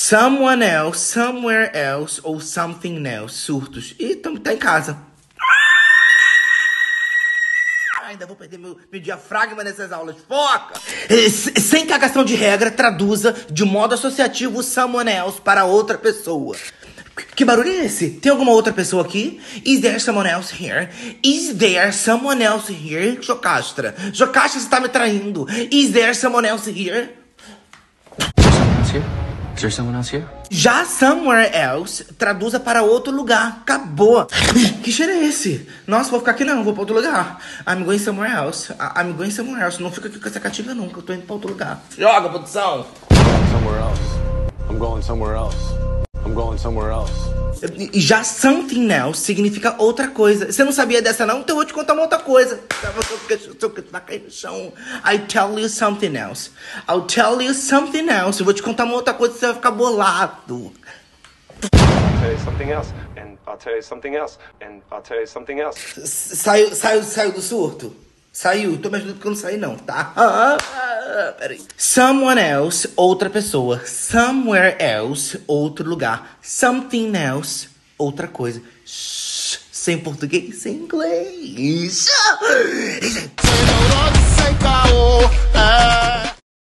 Someone else, somewhere else ou something else. Surtos. Ih, tá, tá em casa. Ainda vou perder meu, meu diafragma nessas aulas. Foca! Sem cagação de regra, traduza de modo associativo someone else para outra pessoa. Que barulho é esse? Tem alguma outra pessoa aqui? Is there someone else here? Is there someone else here? Jocastra. Jocastra, você tá me traindo. Is there someone else here? Someone else here? Is there someone else here? Já somewhere else, traduza para outro lugar. Acabou. Que cheiro é esse? Nossa, vou ficar aqui não, vou para outro lugar. I'm going somewhere else. I'm going somewhere else. Não fica aqui com essa catinga nunca, eu tô indo para outro lugar. Joga, produção. somewhere else. I'm going somewhere else. I'm going somewhere else. E Já something else significa outra coisa. Você não sabia dessa não? Então eu vou te contar uma outra coisa. I tell you something else. I'll tell you something else. Eu vou te contar uma outra coisa você vai ficar bolado. Saiu, saiu, saiu do surto? Saiu. Tô me ajudando porque eu não saí não, tá? Ah, ah, Peraí. Someone else, outra pessoa. Somewhere else, outro lugar. Something else, outra coisa. Shh, sem português, sem inglês. É